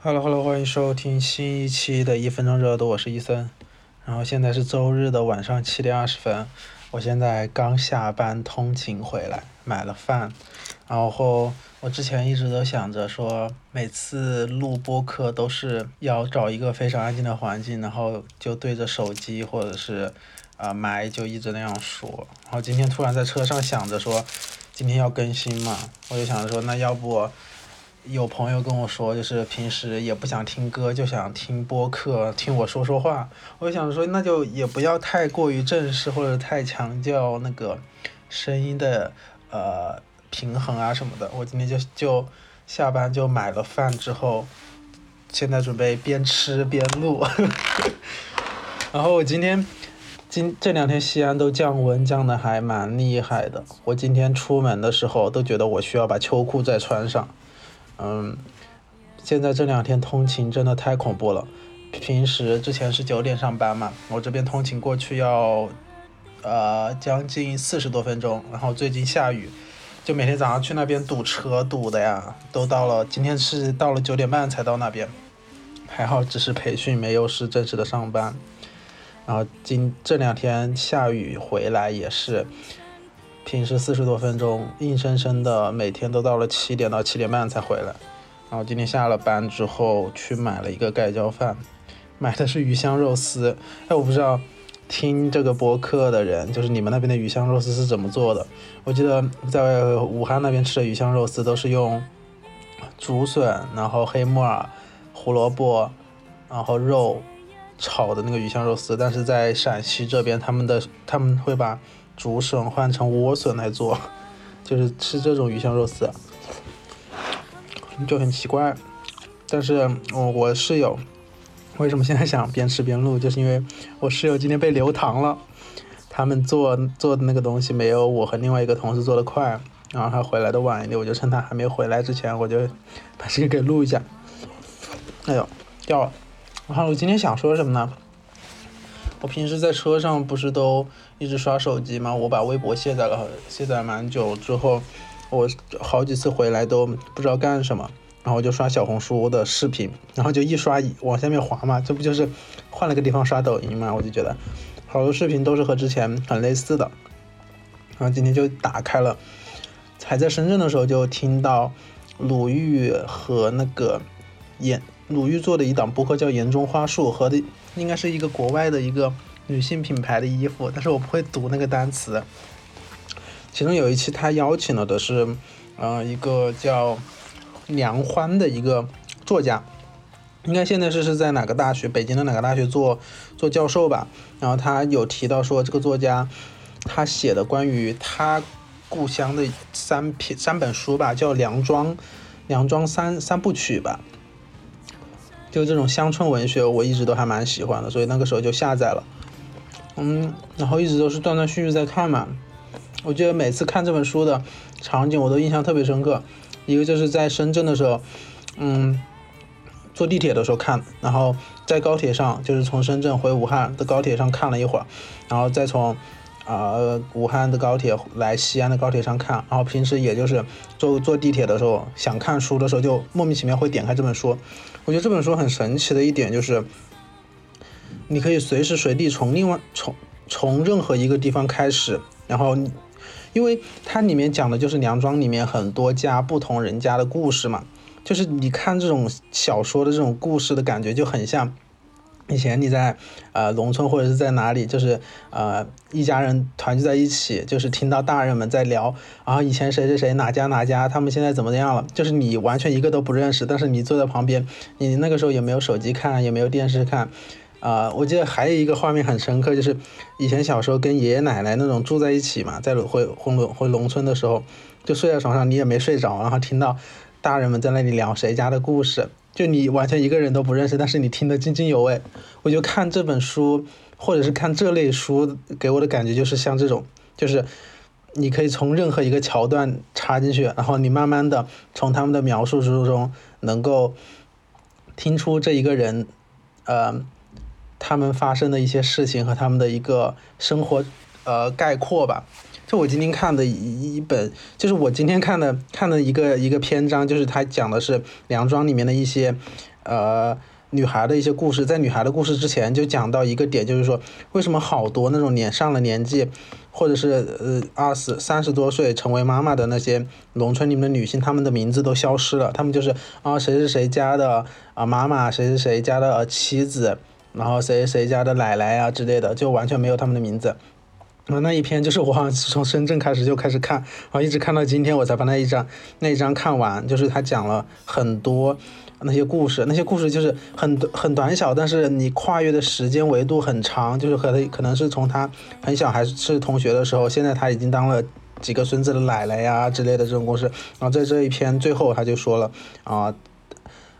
Hello Hello，欢迎收听新一期的一分钟热度，我是伊森。然后现在是周日的晚上七点二十分，我现在刚下班通勤回来，买了饭。然后我之前一直都想着说，每次录播课都是要找一个非常安静的环境，然后就对着手机或者是啊麦就一直那样说。然后今天突然在车上想着说，今天要更新嘛，我就想着说，那要不。有朋友跟我说，就是平时也不想听歌，就想听播客，听我说说话。我就想说，那就也不要太过于正式，或者太强调那个声音的呃平衡啊什么的。我今天就就下班就买了饭之后，现在准备边吃边录。然后我今天今这两天西安都降温，降的还蛮厉害的。我今天出门的时候都觉得我需要把秋裤再穿上。嗯，现在这两天通勤真的太恐怖了。平时之前是九点上班嘛，我这边通勤过去要呃将近四十多分钟。然后最近下雨，就每天早上去那边堵车堵的呀，都到了今天是到了九点半才到那边，还好只是培训，没有是正式的上班。然后今这两天下雨回来也是。平时四十多分钟，硬生生的每天都到了七点到七点半才回来。然后今天下了班之后去买了一个盖浇饭，买的是鱼香肉丝。哎，我不知道听这个播客的人，就是你们那边的鱼香肉丝是怎么做的？我记得在武汉那边吃的鱼香肉丝都是用竹笋，然后黑木耳、胡萝卜，然后肉炒的那个鱼香肉丝。但是在陕西这边，他们的他们会把竹笋换成莴笋来做，就是吃这种鱼香肉丝，就很奇怪。但是，我我室友为什么现在想边吃边录，就是因为我室友今天被留堂了。他们做做的那个东西没有我和另外一个同事做的快，然后他回来的晚一点，我就趁他还没回来之前，我就把这个给录一下。哎呦，掉了。然后我今天想说什么呢？我平时在车上不是都一直刷手机吗？我把微博卸载了，卸载蛮久之后，我好几次回来都不知道干什么，然后我就刷小红书的视频，然后就一刷往下面滑嘛，这不就是换了个地方刷抖音嘛？我就觉得好多视频都是和之前很类似的，然后今天就打开了，还在深圳的时候就听到鲁豫和那个演。鲁豫做的一档播客叫《言中花树》，和的应该是一个国外的一个女性品牌的衣服，但是我不会读那个单词。其中有一期他邀请了的是，呃，一个叫梁欢的一个作家，应该现在是是在哪个大学，北京的哪个大学做做教授吧。然后他有提到说，这个作家他写的关于他故乡的三篇三本书吧，叫《梁庄梁庄三三部曲》吧。就这种乡村文学，我一直都还蛮喜欢的，所以那个时候就下载了，嗯，然后一直都是断断续续在看嘛。我觉得每次看这本书的场景，我都印象特别深刻。一个就是在深圳的时候，嗯，坐地铁的时候看，然后在高铁上，就是从深圳回武汉的高铁上看了一会儿，然后再从。啊，武汉的高铁来西安的高铁上看，然后平时也就是坐坐地铁的时候，想看书的时候就莫名其妙会点开这本书。我觉得这本书很神奇的一点就是，你可以随时随地从另外从从任何一个地方开始，然后因为它里面讲的就是梁庄里面很多家不同人家的故事嘛，就是你看这种小说的这种故事的感觉就很像。以前你在呃农村或者是在哪里，就是呃一家人团聚在一起，就是听到大人们在聊，然后以前谁谁谁哪家哪家，他们现在怎么样了？就是你完全一个都不认识，但是你坐在旁边，你那个时候也没有手机看，也没有电视看，啊，我记得还有一个画面很深刻，就是以前小时候跟爷爷奶奶那种住在一起嘛，在回回农回农村的时候，就睡在床上，你也没睡着，然后听到大人们在那里聊谁家的故事。就你完全一个人都不认识，但是你听得津津有味。我就看这本书，或者是看这类书，给我的感觉就是像这种，就是你可以从任何一个桥段插进去，然后你慢慢的从他们的描述之中，能够听出这一个人，呃，他们发生的一些事情和他们的一个生活，呃，概括吧。就我今天看的一一本，就是我今天看的看的一个一个篇章，就是他讲的是梁庄里面的一些，呃女孩的一些故事，在女孩的故事之前就讲到一个点，就是说为什么好多那种年上了年纪，或者是呃二十三十多岁成为妈妈的那些农村里面的女性，她们的名字都消失了，她们就是啊谁是谁家的啊妈妈，谁是谁家的妻子，然后谁谁家的奶奶啊之类的，就完全没有他们的名字。啊，那一篇就是我好像是从深圳开始就开始看，然后一直看到今天我才把那一章那一章看完。就是他讲了很多那些故事，那些故事就是很很短小，但是你跨越的时间维度很长。就是可能可能是从他很小还是同学的时候，现在他已经当了几个孙子的奶奶呀之类的这种故事。然后在这一篇最后他就说了啊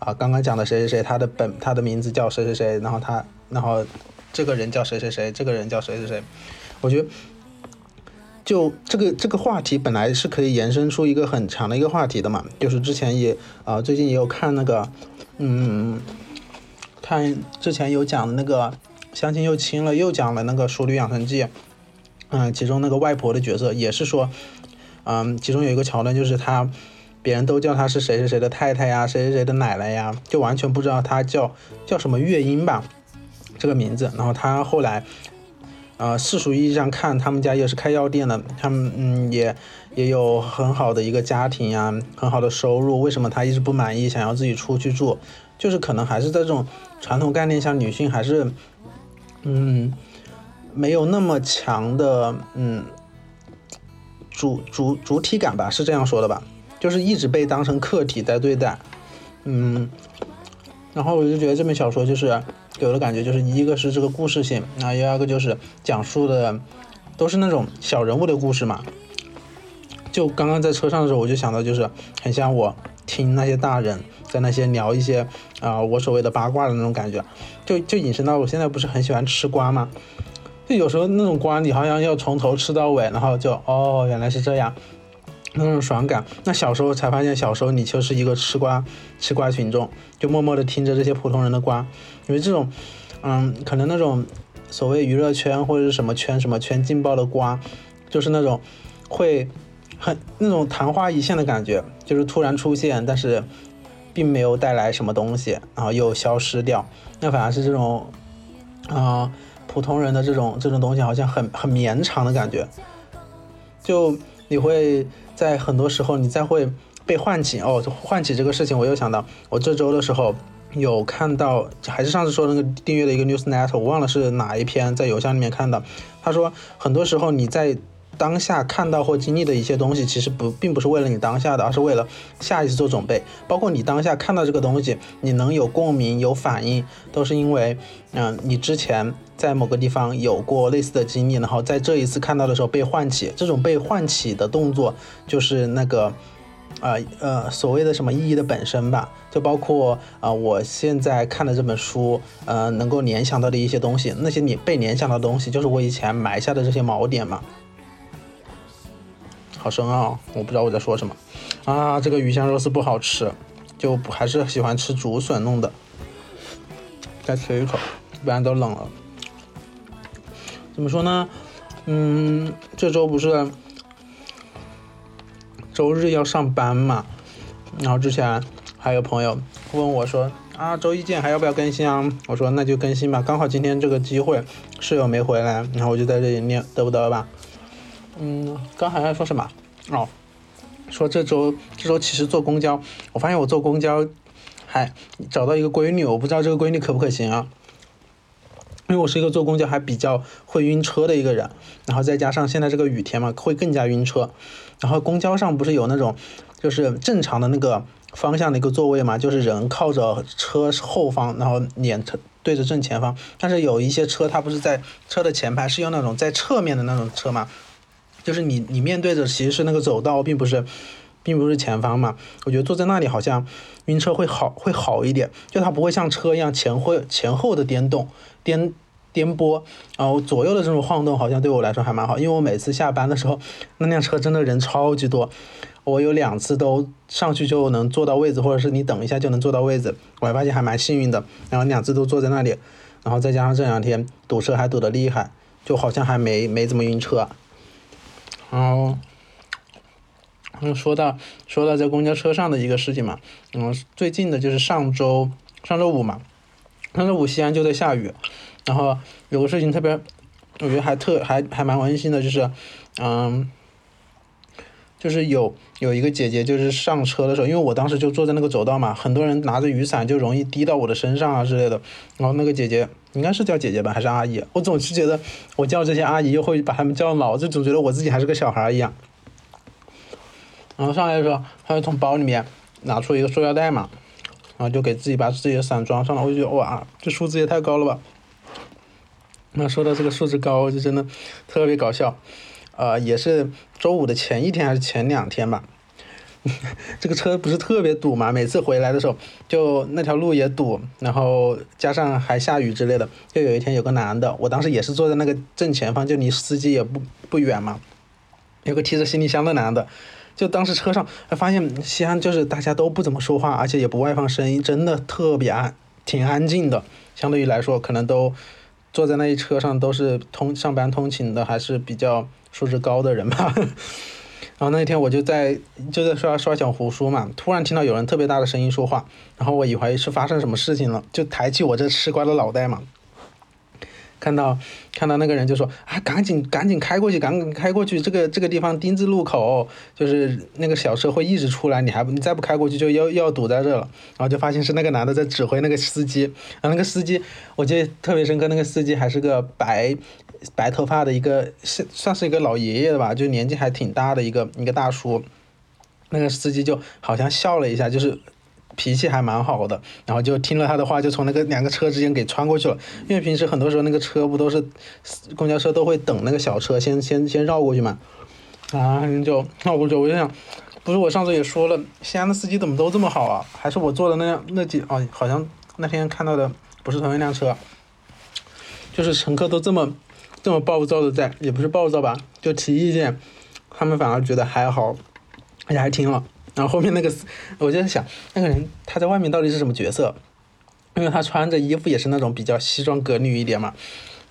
啊，刚刚讲的谁谁谁，他的本他的名字叫谁谁谁，然后他然后这个人叫谁谁谁，这个人叫谁谁谁。我觉得，就这个这个话题本来是可以延伸出一个很长的一个话题的嘛，就是之前也啊最近也有看那个，嗯，看之前有讲那个相亲又亲了，又讲了那个《熟女养成记》，嗯，其中那个外婆的角色也是说，嗯，其中有一个桥段就是他，别人都叫她是谁谁谁的太太呀，谁谁谁的奶奶呀，就完全不知道她叫叫什么月英吧，这个名字，然后她后来。呃，世俗意义上看，他们家也是开药店的，他们嗯也也有很好的一个家庭呀，很好的收入。为什么他一直不满意，想要自己出去住？就是可能还是在这种传统概念下，女性还是嗯没有那么强的嗯主主主体感吧，是这样说的吧？就是一直被当成客体在对待，嗯。然后我就觉得这本小说就是给我的感觉就是一个是这个故事性，那第二个就是讲述的都是那种小人物的故事嘛。就刚刚在车上的时候，我就想到就是很像我听那些大人在那些聊一些啊我所谓的八卦的那种感觉，就就引申到我现在不是很喜欢吃瓜吗？就有时候那种瓜你好像要从头吃到尾，然后就哦原来是这样。那种爽感，那小时候才发现，小时候你就是一个吃瓜吃瓜群众，就默默的听着这些普通人的瓜，因为这种，嗯，可能那种所谓娱乐圈或者是什么圈什么圈劲爆的瓜，就是那种会很那种昙花一现的感觉，就是突然出现，但是并没有带来什么东西，然后又消失掉，那反而是这种啊普通人的这种这种东西，好像很很绵长的感觉，就你会。在很多时候，你再会被唤起哦，唤起这个事情，我又想到，我这周的时候有看到，还是上次说那个订阅的一个 newsnet，我忘了是哪一篇，在邮箱里面看到，他说很多时候你在当下看到或经历的一些东西，其实不并不是为了你当下的，而是为了下一次做准备。包括你当下看到这个东西，你能有共鸣、有反应，都是因为，嗯，你之前在某个地方有过类似的经历，然后在这一次看到的时候被唤起。这种被唤起的动作，就是那个，呃呃，所谓的什么意义的本身吧。就包括啊，我现在看的这本书，呃，能够联想到的一些东西，那些你被联想到的东西，就是我以前埋下的这些锚点嘛。好深奥，我不知道我在说什么啊！这个鱼香肉丝不好吃，就还是喜欢吃竹笋弄的。再吃一口，不然都冷了。怎么说呢？嗯，这周不是周日要上班嘛？然后之前还有朋友问我说啊，周一见，还要不要更新啊？我说那就更新吧，刚好今天这个机会，室友没回来，然后我就在这里念，得不得吧？嗯，刚还在说什么？哦，说这周这周其实坐公交，我发现我坐公交还找到一个规律，我不知道这个规律可不可行啊？因为我是一个坐公交还比较会晕车的一个人，然后再加上现在这个雨天嘛，会更加晕车。然后公交上不是有那种就是正常的那个方向的一个座位嘛，就是人靠着车后方，然后脸对着正前方。但是有一些车它不是在车的前排，是用那种在侧面的那种车嘛。就是你，你面对着其实是那个走道，并不是，并不是前方嘛。我觉得坐在那里好像晕车会好，会好一点。就它不会像车一样前后前后的颠动、颠颠簸，然后左右的这种晃动，好像对我来说还蛮好。因为我每次下班的时候，那辆车真的人超级多，我有两次都上去就能坐到位置，或者是你等一下就能坐到位置，我还发现还蛮幸运的。然后两次都坐在那里，然后再加上这两天堵车还堵得厉害，就好像还没没怎么晕车。然后，嗯，说到说到在公交车上的一个事情嘛，嗯，最近的就是上周上周五嘛，上周五西安就在下雨，然后有个事情特别，我觉得还特还还蛮温馨的，就是，嗯。就是有有一个姐姐，就是上车的时候，因为我当时就坐在那个走道嘛，很多人拿着雨伞就容易滴到我的身上啊之类的。然后那个姐姐应该是叫姐姐吧，还是阿姨？我总是觉得我叫这些阿姨又会把他们叫老，就总觉得我自己还是个小孩一样。然后上来的时候，他就从包里面拿出一个塑料袋嘛，然后就给自己把自己的伞装上了。我就觉得哇，这数字也太高了吧！那说到这个数字高，就真的特别搞笑。呃，也是周五的前一天还是前两天吧，这个车不是特别堵嘛，每次回来的时候就那条路也堵，然后加上还下雨之类的。就有一天有个男的，我当时也是坐在那个正前方，就离司机也不不远嘛，有个提着行李箱的男的，就当时车上发现西安就是大家都不怎么说话，而且也不外放声音，真的特别安，挺安静的，相对于来说可能都坐在那一车上都是通上班通勤的，还是比较。素质高的人吧，然后那天我就在就在刷刷小红书嘛，突然听到有人特别大的声音说话，然后我以为是发生什么事情了，就抬起我这吃瓜的脑袋嘛。看到看到那个人就说啊，赶紧赶紧开过去，赶紧开过去，这个这个地方丁字路口，就是那个小车会一直出来，你还你再不开过去就要要堵在这了。然后就发现是那个男的在指挥那个司机，然后那个司机我记得特别深刻，那个司机还是个白白头发的一个是算是一个老爷爷的吧，就年纪还挺大的一个一个大叔，那个司机就好像笑了一下，就是。脾气还蛮好的，然后就听了他的话，就从那个两个车之间给穿过去了。因为平时很多时候那个车不都是公交车都会等那个小车先先先绕过去嘛，啊就绕过去。我就想，不是我上次也说了，西安的司机怎么都这么好啊？还是我坐的那辆那几哦，好像那天看到的不是同一辆车，就是乘客都这么这么暴躁的在，也不是暴躁吧，就提意见，他们反而觉得还好，而且还听了。然后后面那个，我就在想，那个人他在外面到底是什么角色？因为他穿着衣服也是那种比较西装革履一点嘛，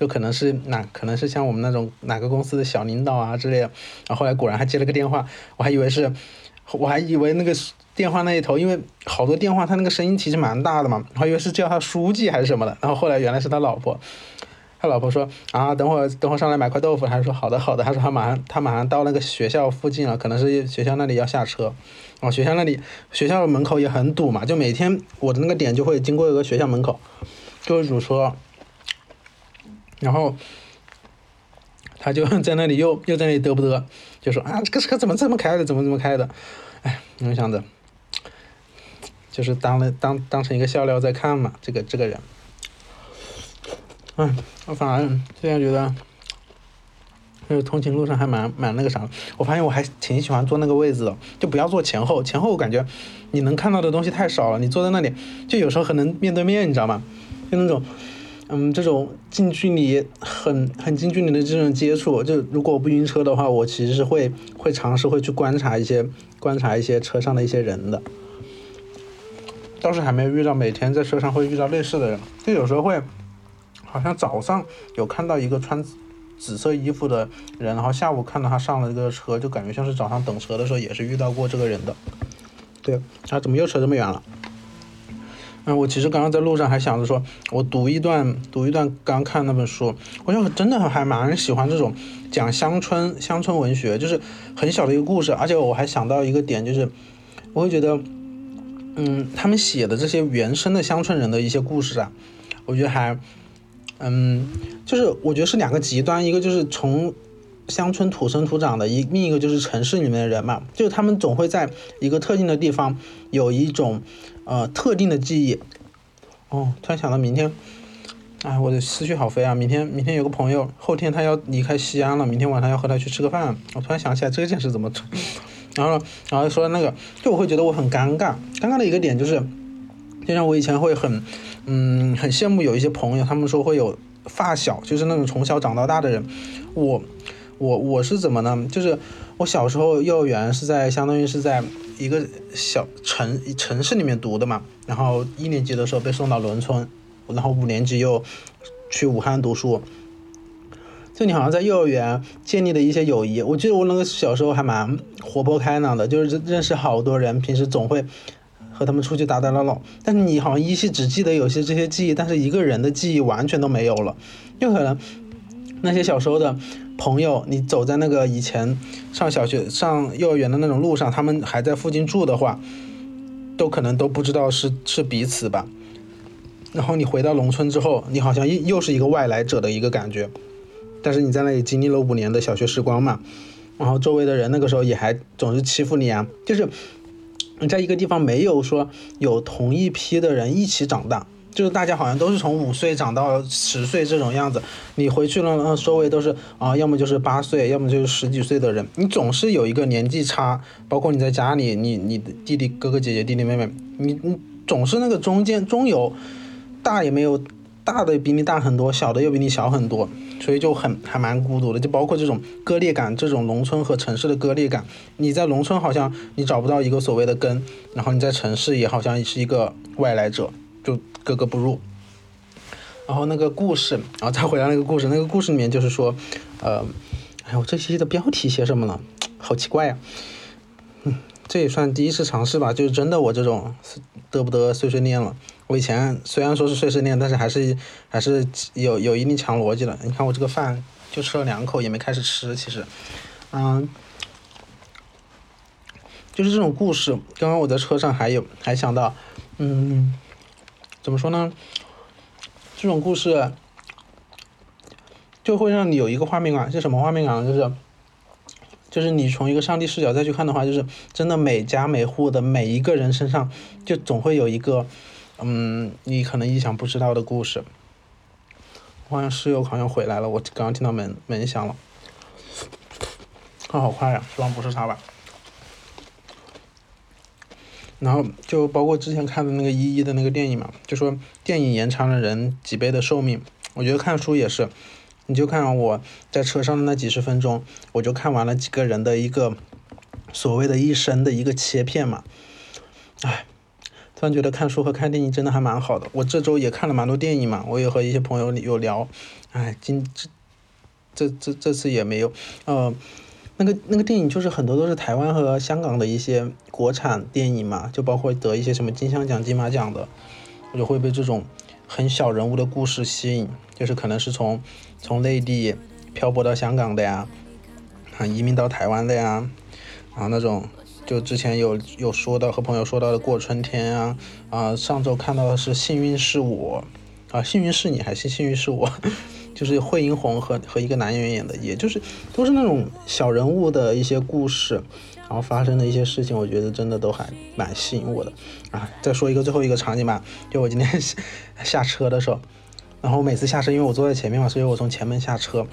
就可能是哪可能是像我们那种哪个公司的小领导啊之类的。然后后来果然还接了个电话，我还以为是，我还以为那个电话那一头，因为好多电话他那个声音其实蛮大的嘛，我还以为是叫他书记还是什么的。然后后来原来是他老婆。他老婆说啊，等会儿等会儿上来买块豆腐。他说好的好的。他说他马上他马上到那个学校附近了，可能是学校那里要下车。哦，学校那里学校门口也很堵嘛，就每天我的那个点就会经过一个学校门口，就会堵车。然后他就 在那里又又在那里嘚不嘚，就说啊这个车怎么这么开的，怎么怎么开的？哎，我想着，就是当了当当成一个笑料在看嘛，这个这个人。嗯，我反而现在觉得，就是通勤路上还蛮蛮那个啥。我发现我还挺喜欢坐那个位置的，就不要坐前后。前后我感觉你能看到的东西太少了。你坐在那里，就有时候很能面对面，你知道吗？就那种，嗯，这种近距离很很近距离的这种接触。就如果我不晕车的话，我其实是会会尝试会去观察一些观察一些车上的一些人的。倒是还没有遇到每天在车上会遇到类似的人，就有时候会。好像早上有看到一个穿紫色衣服的人，然后下午看到他上了这个车，就感觉像是早上等车的时候也是遇到过这个人的。对，啊，怎么又扯这么远了？嗯，我其实刚刚在路上还想着说，我读一段读一段刚看那本书，我就真的还蛮喜欢这种讲乡村乡村文学，就是很小的一个故事，而且我还想到一个点，就是我会觉得，嗯，他们写的这些原生的乡村人的一些故事啊，我觉得还。嗯，就是我觉得是两个极端，一个就是从乡村土生土长的，一另一个就是城市里面的人嘛，就是他们总会在一个特定的地方有一种呃特定的记忆。哦，突然想到明天，哎，我的思绪好飞啊！明天明天有个朋友，后天他要离开西安了，明天晚上要和他去吃个饭。我突然想起来这件事怎么，然后然后说那个，就我会觉得我很尴尬，尴尬的一个点就是，就像我以前会很。嗯，很羡慕有一些朋友，他们说会有发小，就是那种从小长到大的人。我，我我是怎么呢？就是我小时候幼儿园是在相当于是在一个小城城市里面读的嘛，然后一年级的时候被送到农村，然后五年级又去武汉读书。就你好像在幼儿园建立的一些友谊，我记得我那个小时候还蛮活泼开朗的，就是认识好多人，平时总会。和他们出去打打闹闹，但是你好像依稀只记得有些这些记忆，但是一个人的记忆完全都没有了，就可能那些小时候的朋友，你走在那个以前上小学、上幼儿园的那种路上，他们还在附近住的话，都可能都不知道是是彼此吧。然后你回到农村之后，你好像又又是一个外来者的一个感觉，但是你在那里经历了五年的小学时光嘛，然后周围的人那个时候也还总是欺负你啊，就是你在一个地方没有说有同一批的人一起长大，就是大家好像都是从五岁长到十岁这种样子，你回去了，周围都是啊，要么就是八岁，要么就是十几岁的人，你总是有一个年纪差，包括你在家里，你你的弟弟哥哥姐姐弟弟妹妹，你你总是那个中间中游。大也没有，大的比你大很多，小的又比你小很多，所以就很还蛮孤独的。就包括这种割裂感，这种农村和城市的割裂感。你在农村好像你找不到一个所谓的根，然后你在城市也好像是一个外来者，就格格不入。然后那个故事，然后再回到那个故事，那个故事里面就是说，呃，哎，我这期的标题写什么呢？好奇怪呀。嗯，这也算第一次尝试吧，就是真的我这种得不得碎碎念了。我以前虽然说是碎碎念，但是还是还是有有一定强逻辑的。你看我这个饭就吃了两口，也没开始吃。其实，嗯，就是这种故事。刚刚我在车上还有还想到，嗯，怎么说呢？这种故事就会让你有一个画面感，是什么画面感？就是就是你从一个上帝视角再去看的话，就是真的每家每户的每一个人身上，就总会有一个。嗯，你可能意想不知道的故事。我好像室友好像回来了，我刚刚听到门门响了。他好快呀，希望不是他吧。然后就包括之前看的那个一一的那个电影嘛，就说电影延长了人几倍的寿命。我觉得看书也是，你就看我在车上的那几十分钟，我就看完了几个人的一个所谓的一生的一个切片嘛，唉。突然觉得看书和看电影真的还蛮好的。我这周也看了蛮多电影嘛，我也和一些朋友有聊。哎，今这这这这次也没有。呃，那个那个电影就是很多都是台湾和香港的一些国产电影嘛，就包括得一些什么金像奖、金马奖的，我就会被这种很小人物的故事吸引，就是可能是从从内地漂泊到香港的呀，啊，移民到台湾的呀，然后那种。就之前有有说到和朋友说到的过春天啊啊，上周看到的是幸运是我啊，幸运是你还是幸运是我，就是惠英红和和一个男演员演的，也就是都是那种小人物的一些故事，然后发生的一些事情，我觉得真的都还蛮吸引我的啊。再说一个最后一个场景吧，就我今天下车的时候，然后每次下车，因为我坐在前面嘛，所以我从前门下车。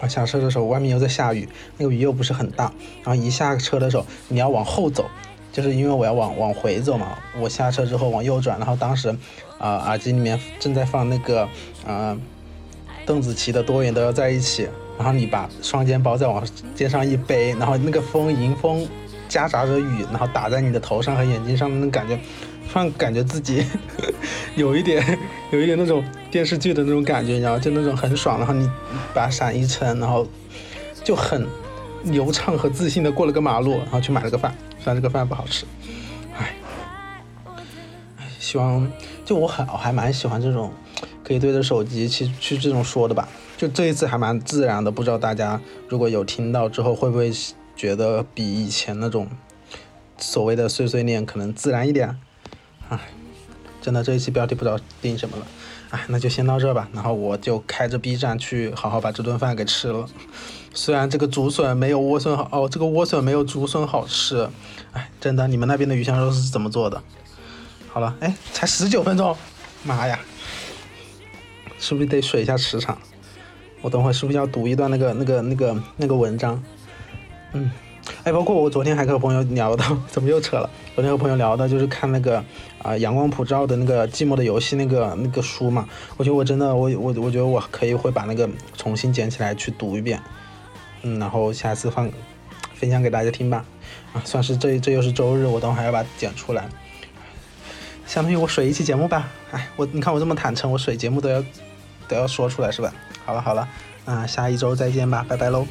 啊，下车的时候外面又在下雨，那个雨又不是很大。然后一下车的时候，你要往后走，就是因为我要往往回走嘛。我下车之后往右转，然后当时，啊，耳机里面正在放那个，呃，邓紫棋的《多远都要在一起》。然后你把双肩包再往肩上一背，然后那个风迎风夹杂着雨，然后打在你的头上和眼睛上的那感觉。突然感觉自己 有一点，有一点那种电视剧的那种感觉，你知道就那种很爽。然后你把伞一撑，然后就很流畅和自信的过了个马路，然后去买了个饭。虽然这个饭不好吃，唉，希望就我很我还蛮喜欢这种可以对着手机去去这种说的吧。就这一次还蛮自然的，不知道大家如果有听到之后，会不会觉得比以前那种所谓的碎碎念可能自然一点？唉，真的这一期标题不知道定什么了，唉，那就先到这吧。然后我就开着 B 站去好好把这顿饭给吃了。虽然这个竹笋没有莴笋好，哦，这个莴笋没有竹笋好吃。唉，真的，你们那边的鱼香肉丝是怎么做的？好了，哎，才十九分钟，妈呀，是不是得水一下时长？我等会是不是要读一段那个那个那个那个文章？嗯。哎，包括我昨天还和朋友聊到，怎么又扯了？昨天和朋友聊的就是看那个啊阳光普照的那个寂寞的游戏那个那个书嘛。我觉得我真的我我我觉得我可以会把那个重新捡起来去读一遍，嗯，然后下次放分享给大家听吧。啊，算是这这又是周日，我等会还要把它剪出来，相当于我水一期节目吧。哎，我你看我这么坦诚，我水节目都要都要说出来是吧？好了好了，那下一周再见吧，拜拜喽。